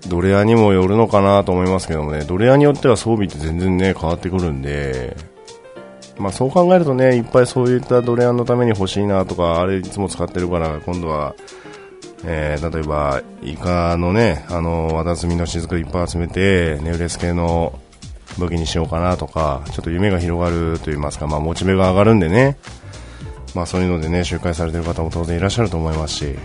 ドレアにもよるのかなと思いますけどもね、ドレアによっては装備って全然ね、変わってくるんで、まあそう考えるとね、いっぱいそういったドレアのために欲しいなとか、あれいつも使ってるから、今度は、えー、例えば、イカのね、あの、綿積みの雫いっぱい集めて、ネウレス系の武器にしようかなとか、ちょっと夢が広がると言いますか、まあモチベが上がるんでね、まあそういうのでね、周回されてる方も当然いらっしゃると思いますし、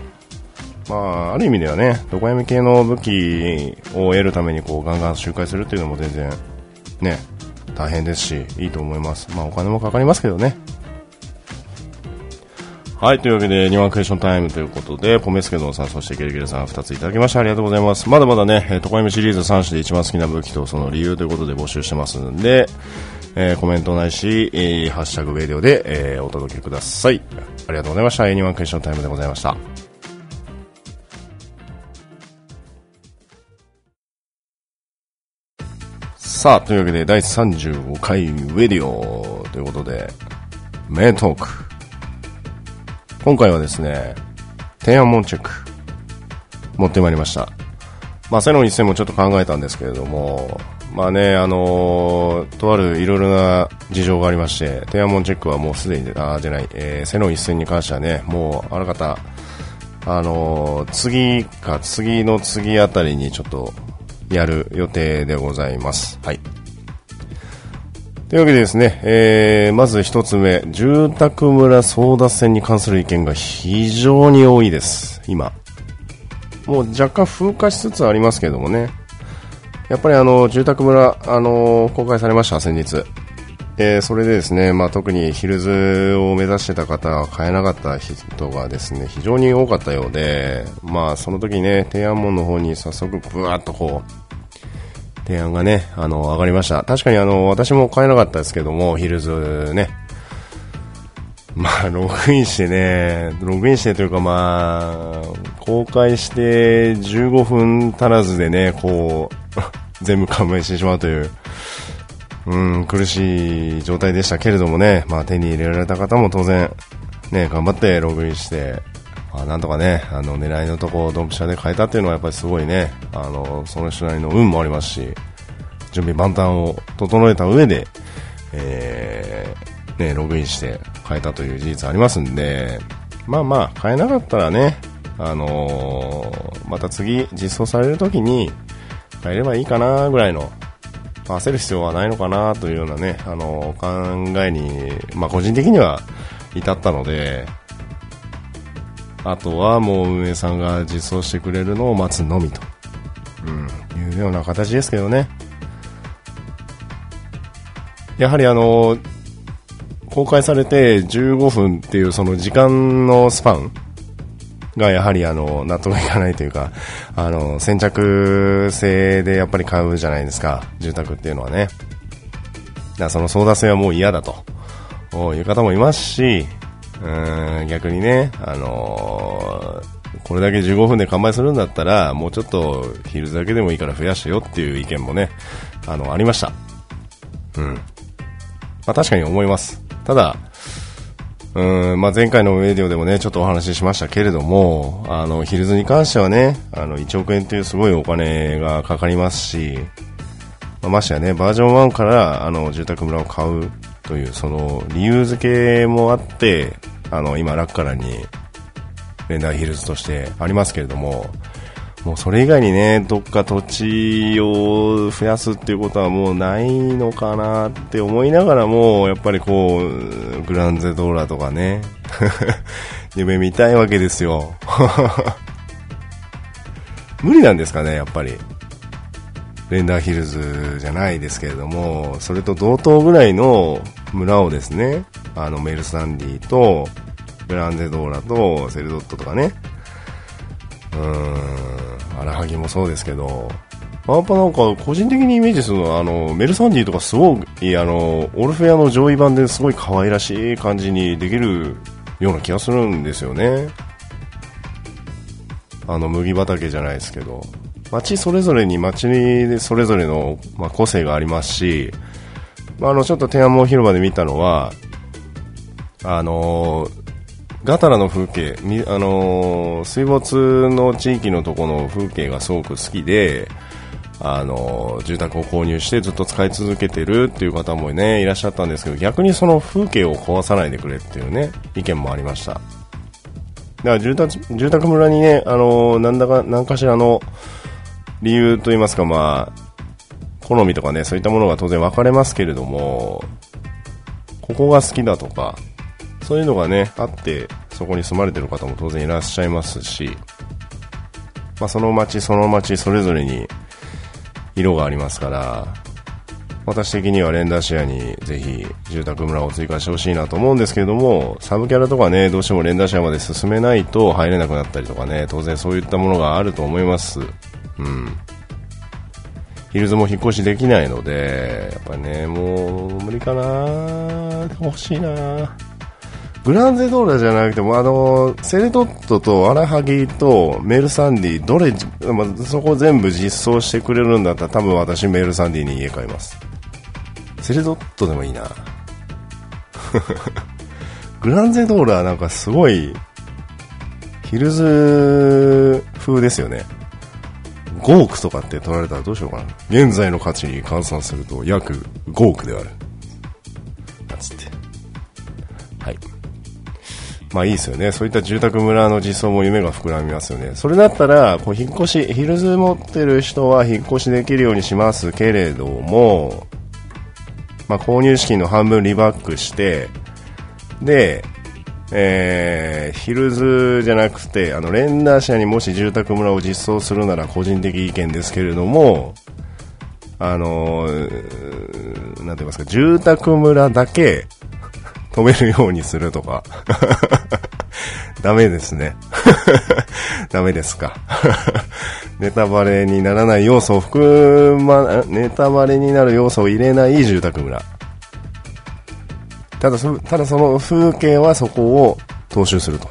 まあ、ある意味ではね、どこ闇系の武器を得るためにこうガンガン周回するっていうのも全然ね、大変ですし、いいと思います。まあお金もかかりますけどね。はい、というわけで、2番クエスチョンタイムということで、ポメスケドンさん、そしてゲルゲルさん2ついただきましてありがとうございます。まだまだね、トコヤミシリーズ3種で一番好きな武器とその理由ということで募集してますんで、えー、コメントないし、えー、ハッシュタグウェディオで、えー、お届けください。ありがとうございました。2番クエスチョンタイムでございました。さあ、というわけで第35回ウェディオということで、メイトーク。今回はですね、天安門チェック、持ってまいりました。まあ、セロン一戦もちょっと考えたんですけれども、まあね、あのー、とあるいろいろな事情がありまして、天安門チェックはもうすでに、あ、じゃない、えー、セロン一戦に関してはね、もう、あらかた、あのー、次か次の次あたりにちょっとやる予定でございます。はい。というわけでですね、えー、まず一つ目、住宅村争奪戦に関する意見が非常に多いです、今。もう若干風化しつつありますけどもね。やっぱりあの、住宅村、あの公開されました、先日。えー、それでですね、まあ、特にヒルズを目指してた方は買えなかった人がですね、非常に多かったようで、まあ、その時ね、天安門の方に早速ブワーっとこう、提案がね、あの、上がりました。確かにあの、私も買えなかったですけども、ヒルズね。まあ、ログインしてね、ログインしてというかまあ、公開して15分足らずでね、こう、[laughs] 全部完売してしまうという、うん、苦しい状態でしたけれどもね、まあ、手に入れられた方も当然、ね、頑張ってログインして、まあ、なんとかね、あの、狙いのとこをドンピシャで変えたっていうのはやっぱりすごいね、あの、その人なりの運もありますし、準備万端を整えた上で、えー、ね、ログインして変えたという事実ありますんで、まあまあ、変えなかったらね、あのー、また次実装されるときに変えればいいかなぐらいの焦る必要はないのかなというようなね、あの、考えに、まあ、個人的には至ったので、あとはもう運営さんが実装してくれるのを待つのみと、うん、いうような形ですけどね。やはりあの、公開されて15分っていうその時間のスパンがやはりあの、納得いかないというか、あの、先着制でやっぱり買うじゃないですか、住宅っていうのはね。だその争奪戦はもう嫌だと、いう方もいますし、うん、逆にね、あのー、これだけ15分で完売するんだったら、もうちょっとヒルズだけでもいいから増やしてよっていう意見もね、あの、ありました。うん。まあ確かに思います。ただ、うん、まあ、前回のメディオでもね、ちょっとお話ししましたけれども、あの、ヒルズに関してはね、あの、1億円というすごいお金がかかりますし、まあ、ましてやね、バージョン1から、あの、住宅村を買うという、その、理由付けもあって、あの、今、ラッカラに、レンダーヒルズとしてありますけれども、もうそれ以外にね、どっか土地を増やすっていうことはもうないのかなって思いながらも、やっぱりこう、グランゼドーラとかね、[laughs] 夢見たいわけですよ。[laughs] 無理なんですかね、やっぱり。レンダーヒルズじゃないですけれども、それと同等ぐらいの村をですね、あのメルサンディと、グランゼドーラとセルドットとかね、うーん、アラハギもそうですけど、やっぱなんか個人的にイメージするのは、あの、メルサンディとかすごい、あの、オルフェアの上位版ですごい可愛らしい感じにできるような気がするんですよね。あの、麦畑じゃないですけど、街それぞれに街にそれぞれの、まあ、個性がありますし、まあ、あの、ちょっと天安門広場で見たのは、あのガタラの風景、あの水没の地域のとこの風景がすごく好きで、あの住宅を購入してずっと使い続けてるっていう方もね、いらっしゃったんですけど、逆にその風景を壊さないでくれっていうね、意見もありました。だから住宅住宅村にね、あのなんだか、何かしらの理由といいますか、まあ、好みとかね、そういったものが当然分かれますけれども、ここが好きだとか、そういうのがね、あって、そこに住まれてる方も当然いらっしゃいますし、まあ、その町その町それぞれに色がありますから、私的にはレンダーシェアにぜひ住宅村を追加してほしいなと思うんですけれども、サブキャラとかね、どうしてもレンダーシェアまで進めないと入れなくなったりとかね、当然そういったものがあると思います。うん。ヒルズも引っ越しできないので、やっぱね、もう無理かな欲しいなグランゼドーラじゃなくても、あの、セレドットとアラハギとメルサンディ、どれ、ま、そこ全部実装してくれるんだったら多分私メルサンディに家買います。セレドットでもいいな。[laughs] グランゼドーラなんかすごい、ヒルズ風ですよね。5億とかって取られたらどうしようかな。現在の価値に換算すると約5億である。なんつって。はい。まあいいですよね。そういった住宅村の実装も夢が膨らみますよね。それだったら、こう引っ越し、ヒルズ持ってる人は引っ越しできるようにしますけれども、まあ購入資金の半分リバックして、で、えー、ヒルズじゃなくて、あの、レンダー社にもし住宅村を実装するなら個人的意見ですけれども、あのー、なんて言いますか、住宅村だけ、[laughs] 止めるようにするとか。[laughs] ダメですね。[laughs] ダメですか。ネタバレにならない要素を含ま、ネタバレになる要素を入れない住宅村。ただそ、ただその風景はそこを踏襲すると。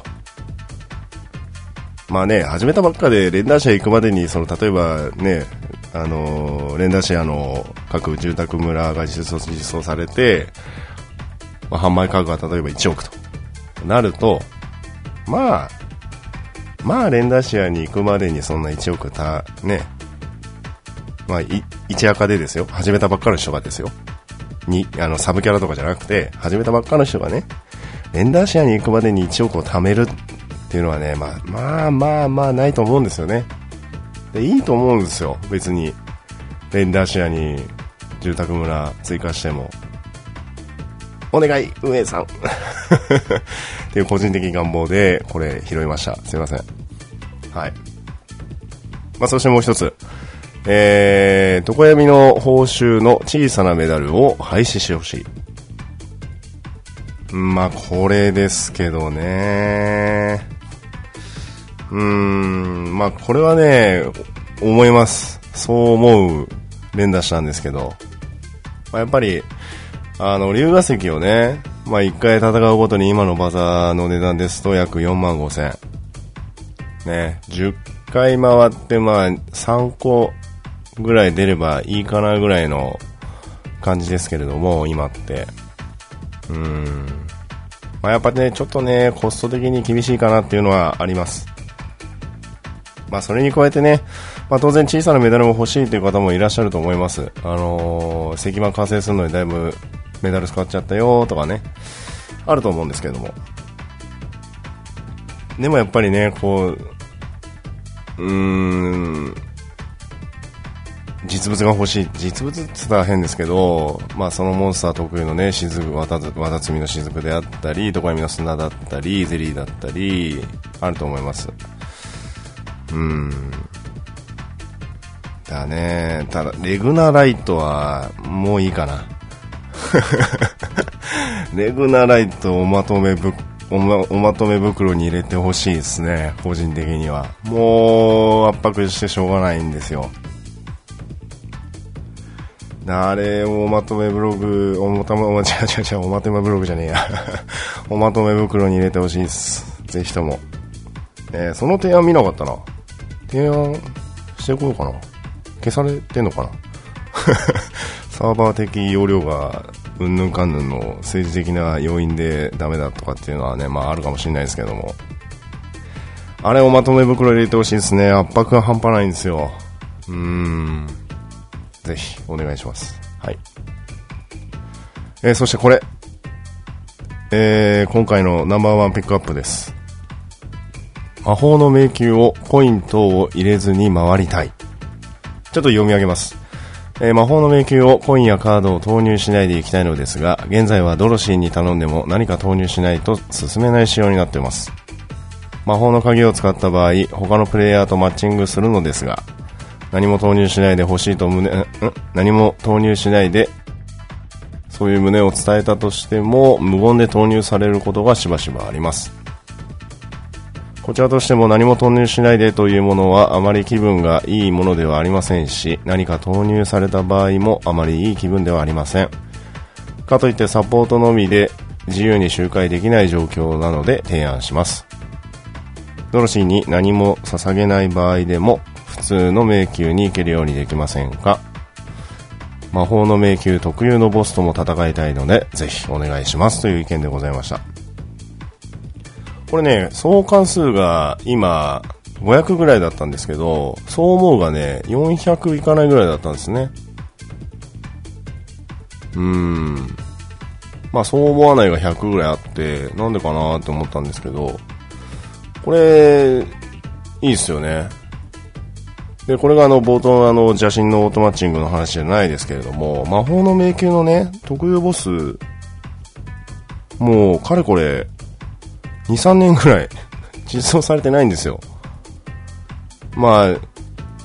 まあね、始めたばっかでレンダーシェ行くまでに、その、例えばね、あのー、レンダーシェアの各住宅村が実装実装されて、まあ、販売価格が例えば1億となると、まあ、まあ、レンダーシアに行くまでにそんな1億た、ね、まあ、一赤でですよ。始めたばっかの人がですよ。に、あの、サブキャラとかじゃなくて、始めたばっかの人がね、レンダーシェアに行くまでに1億を貯めるっていうのはね、まあ、まあまあまあないと思うんですよね。で、いいと思うんですよ。別に、レンダーシェアに住宅村追加しても。お願い、運営さん。[laughs] っていう個人的願望で、これ拾いました。すいません。はい。まあ、そしてもう一つ。えー、床闇の報酬の小さなメダルを廃止してほしい。まあ、これですけどね。うーん、まあ、これはね、思います。そう思う連打したんですけど。まあ、やっぱり、あの、龍河石をね、まあ、1回戦うごとに今のバザーの値段ですと約4万5千。ね、10回回って、まあ、3個ぐらい出ればいいかなぐらいの感じですけれども、今って。うん。まあ、やっぱね、ちょっとね、コスト的に厳しいかなっていうのはあります。まあ、それに加えてね、まあ、当然小さなメダルも欲しいという方もいらっしゃると思います。あのー、石板完成するのにだいぶメダル使っちゃったよとかね、あると思うんですけども。でもやっぱりね、こう、うーん、実物が欲しい。実物って言ったら変ですけど、まあそのモンスター特有のね、雫、わた、わたつみの雫であったり、どこやみの砂だったり、ゼリーだったり、あると思います。うん。だね。ただ、レグナライトは、もういいかな。[laughs] レグナライトおまとめぶおまおまとめ袋に入れてほしいですね、個人的には。もう圧迫してしょうがないんですよ。あれ、おまとめブログ、おまとめ、違う違う違う、おまとめブログじゃねえや。[laughs] おまとめ袋に入れてほしいです。ぜひとも。えー、その提案見なかったな。提案してこようかな。消されてんのかな [laughs] サーバー的容量がうんぬんかんぬんの政治的な要因でダメだとかっていうのはね、まああるかもしれないですけども。あれをまとめ袋入れてほしいですね。圧迫が半端ないんですよ。うーん。ぜひ、お願いします。はい。えー、そしてこれ。えー、今回のナンバーワンピックアップです。魔法の迷宮をコイン等を入れずに回りたい。ちょっと読み上げます。えー、魔法の迷宮をコインやカードを投入しないでいきたいのですが、現在はドロシーに頼んでも何か投入しないと進めない仕様になっています。魔法の鍵を使った場合、他のプレイヤーとマッチングするのですが、何も投入しないで欲しいと胸、ん？何も投入しないで、そういう旨を伝えたとしても、無言で投入されることがしばしばあります。こちらとしても何も投入しないでというものはあまり気分がいいものではありませんし、何か投入された場合もあまりいい気分ではありません。かといってサポートのみで自由に周回できない状況なので提案します。ドロシーに何も捧げない場合でも通の迷宮に行けるようにできませんか？魔法の迷宮特有のボスとも戦いたいので、ぜひお願いしますという意見でございました。これね、総関数が今、500ぐらいだったんですけど、そう思うがね、400いかないぐらいだったんですね。うーん。まあ、そう思わないが100ぐらいあって、なんでかなって思ったんですけど、これ、いいっすよね。で、これがあの、冒頭のあの、邪神のオートマッチングの話じゃないですけれども、魔法の迷宮のね、特有ボス、もう、かれこれ、2、3年ぐらい、[laughs] 実装されてないんですよ。まあ、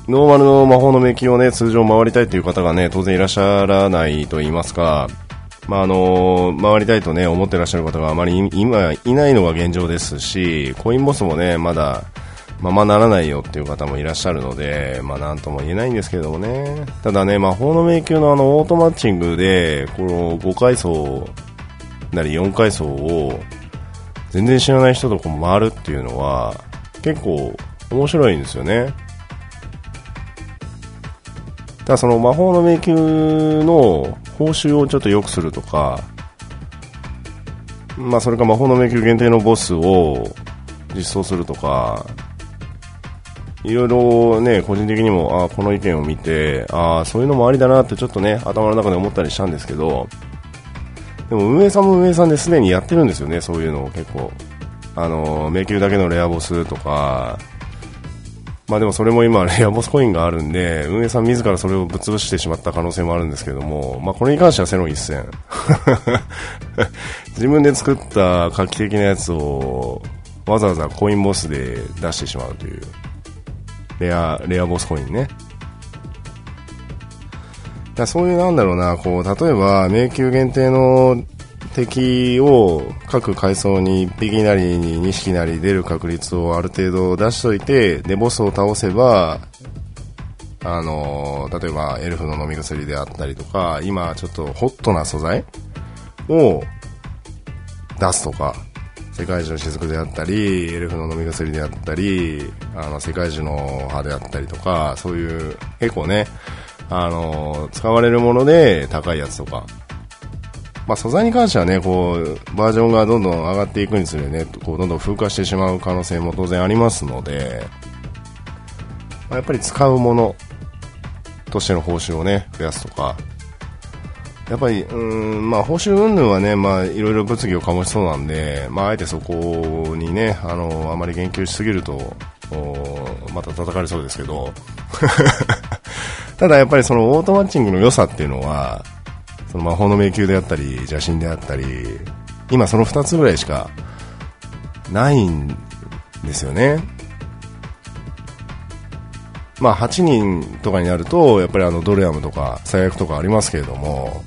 ノーマルの魔法の迷宮をね、通常回りたいという方がね、当然いらっしゃらないと言いますか、まあ、あのー、回りたいとね、思ってらっしゃる方があまり今いないのが現状ですし、コインボスもね、まだ、ままならないよっていう方もいらっしゃるので、まあなんとも言えないんですけどもね。ただね、魔法の迷宮のあのオートマッチングで、この5階層なり4階層を全然知らない人とこう回るっていうのは結構面白いんですよね。ただその魔法の迷宮の報酬をちょっと良くするとか、まあそれか魔法の迷宮限定のボスを実装するとか、いろいろね、個人的にも、あこの意見を見て、あそういうのもありだなってちょっとね、頭の中で思ったりしたんですけど、でも運営さんも運営さんですでにやってるんですよね、そういうのを結構。あの、迷宮だけのレアボスとか、まあでもそれも今レアボスコインがあるんで、運営さん自らそれをぶっ潰してしまった可能性もあるんですけども、まあこれに関してはセロン一戦。[laughs] 自分で作った画期的なやつをわざわざコインボスで出してしまうという。レア、レアボスコインね。だそういうなんだろうな、こう、例えば、迷宮限定の敵を各階層に1匹なりに2匹なり出る確率をある程度出しといて、で、ボスを倒せば、あの、例えばエルフの飲み薬であったりとか、今ちょっとホットな素材を出すとか、世界中の雫であったり、エルフの飲み薬であったり、あの、世界中の歯であったりとか、そういう、結構ね、あの、使われるもので高いやつとか。まあ、素材に関してはね、こう、バージョンがどんどん上がっていくにつれね、こう、どんどん風化してしまう可能性も当然ありますので、ま、やっぱり使うものとしての報酬をね、増やすとか、やっぱり、うん、まあ、報酬云々はね、まあ、いろいろ物議を醸しそうなんで、まあ、あえてそこにね、あの、あまり言及しすぎると、また叩かれそうですけど、[laughs] ただやっぱりそのオートマッチングの良さっていうのは、その魔法の迷宮であったり、邪神であったり、今その2つぐらいしかないんですよね。まあ8人とかになると、やっぱりあのドレアムとか最悪とかありますけれども、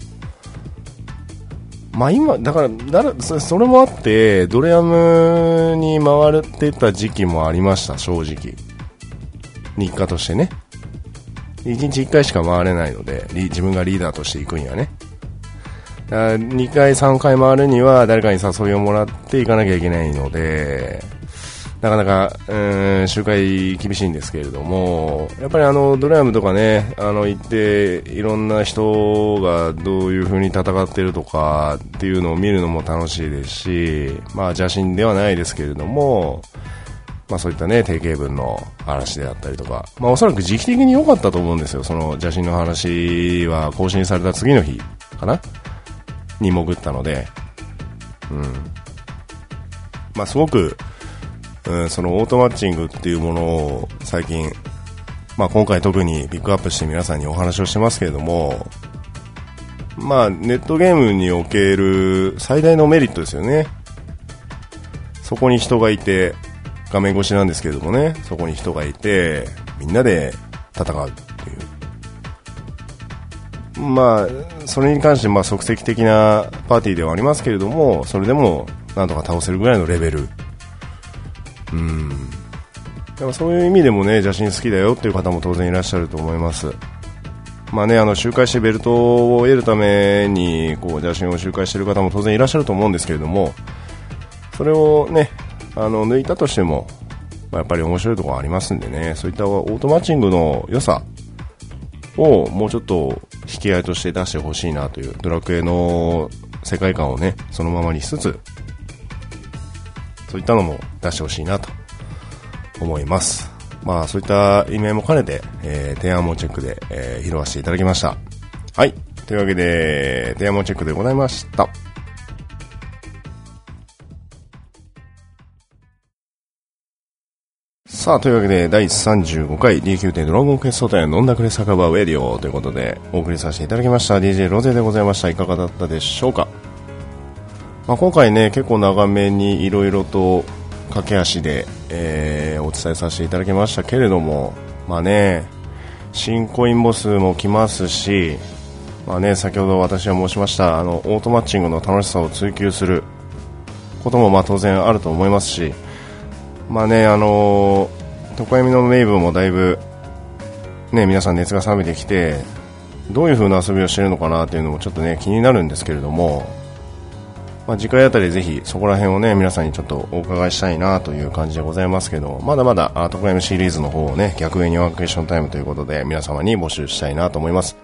まあ今、だから、だらそれもあって、ドレアムに回ってた時期もありました、正直。日課としてね。1日1回しか回れないので、自分がリーダーとして行くんやね。2回、3回回るには誰かに誘いをもらって行かなきゃいけないので、なかなか、うん、周回厳しいんですけれども、やっぱりあの、ドラムとかね、あの、行って、いろんな人がどういう風に戦ってるとかっていうのを見るのも楽しいですし、まあ、邪神ではないですけれども、まあそういったね、定型文の話であったりとか、まあおそらく時期的に良かったと思うんですよ。その邪神の話は更新された次の日かな？に潜ったので、うん。まあすごく、うん、そのオートマッチングっていうものを最近、まあ今回特にピックアップして皆さんにお話をしてますけれども、まあネットゲームにおける最大のメリットですよね。そこに人がいて、画面越しなんですけれどもね、そこに人がいて、みんなで戦うっていう。まあ、それに関して、まあ、即席的なパーティーではありますけれども、それでも、なんとか倒せるぐらいのレベル。うん。でもそういう意味でもね、邪神好きだよっていう方も当然いらっしゃると思います。まあね、あの、周回してベルトを得るために、こう、邪神を周回している方も当然いらっしゃると思うんですけれども、それをね、あの抜いたとしても、まあ、やっぱり面白いところありますんでね、そういったオートマッチングの良さをもうちょっと引き合いとして出してほしいなという、ドラクエの世界観をね、そのままにしつつ、そういったのも出してほしいなと思います。まあそういった意味合いも兼ねて、えー、提案もチェックで、えー、拾わせていただきました。はい。というわけで、提案もチェックでございました。さあ、というわけで、第35回 D9 点ドラゴンクエスト店飲んだくれ酒場ウェディオということで、お送りさせていただきました。DJ ロゼでございました。いかがだったでしょうか？まあ、今回ね、結構長めにいろいろと駆け足で、えー、お伝えさせていただきましたけれども、まあね、新コインボスも来ますし、まあね、先ほど私は申しました、あの、オートマッチングの楽しさを追求することもまあ当然あると思いますし、まあね、あのー、常闇の名分もだいぶ、ね、皆さん熱が冷めてきて、どういう風な遊びをしているのかなっていうのもちょっとね、気になるんですけれども、まあ、次回あたりぜひそこら辺をね、皆さんにちょっとお伺いしたいなという感じでございますけど、まだまだ、常闇シリーズの方をね、逆上にワークエーションタイムということで、皆様に募集したいなと思います。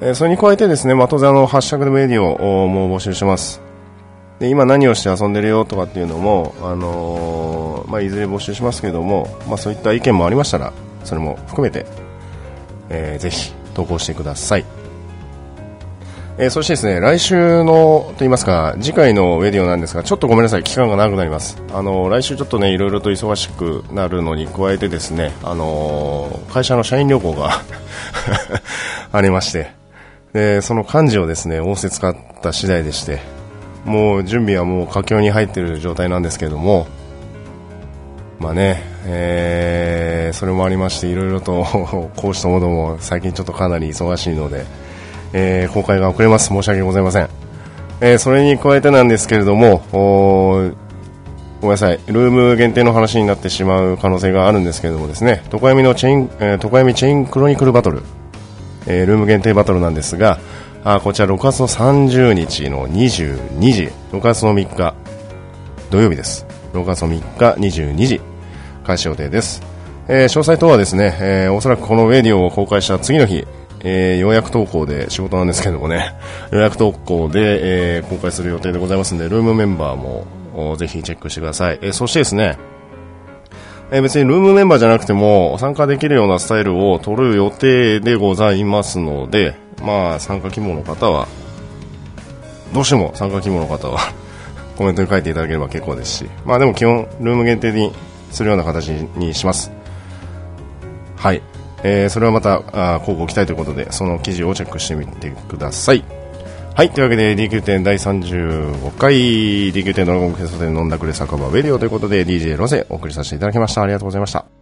え、それに加えてですね、まあ、当然あの、ハッシュタグでメディオもう募集します。で今何をして遊んでるよとかっていうのも、あのー、まあ、いずれ募集しますけども、まあ、そういった意見もありましたらそれも含めて、えー、ぜひ投稿してください、えー、そしてですね来週のと言いますか次回のウェディオなんですがちょっとごめんなさい期間が長くなります。あの来週ちょっとねいろいろと忙しくなるのに加えてですねあのー、会社の社員旅行が [laughs] ありましてでその漢字をですね仰せ使った次第でしてもう準備はもう佳境に入っている状態なんですけれども、まあね、えー、それもありまして、いろいろと講師ともども最近ちょっとかなり忙しいので、えー、公開が遅れます。申し訳ございません。えー、それに加えてなんですけれども、ごめんなさい、ルーム限定の話になってしまう可能性があるんですけれどもですね、常闇のチェイン、えー、常闇チェインクロニクルバトル、えー、ルーム限定バトルなんですが、あこちら6月の30日の22時、6月の3日、土曜日です。6月の3日22時、開始予定です。えー、詳細等はですね、えー、おそらくこのウェディオを公開した次の日、えー、予約投稿で仕事なんですけどもね、予約投稿で、えー、公開する予定でございますので、ルームメンバーもぜひチェックしてください。えー、そしてですね、え、別にルームメンバーじゃなくても参加できるようなスタイルを取る予定でございますので、まあ、参加希望の方は、どうしても参加希望の方は [laughs] コメントに書いていただければ結構ですし、まあでも基本、ルーム限定にするような形にします。はい。えー、それはまた、あ交互期待ということで、その記事をチェックしてみてください。はい。というわけで、DQ 店第35回、DQ 店ドラゴンクエスト店飲んだくれ酒場ウェディオということで、DJ ロゼお送りさせていただきました。ありがとうございました。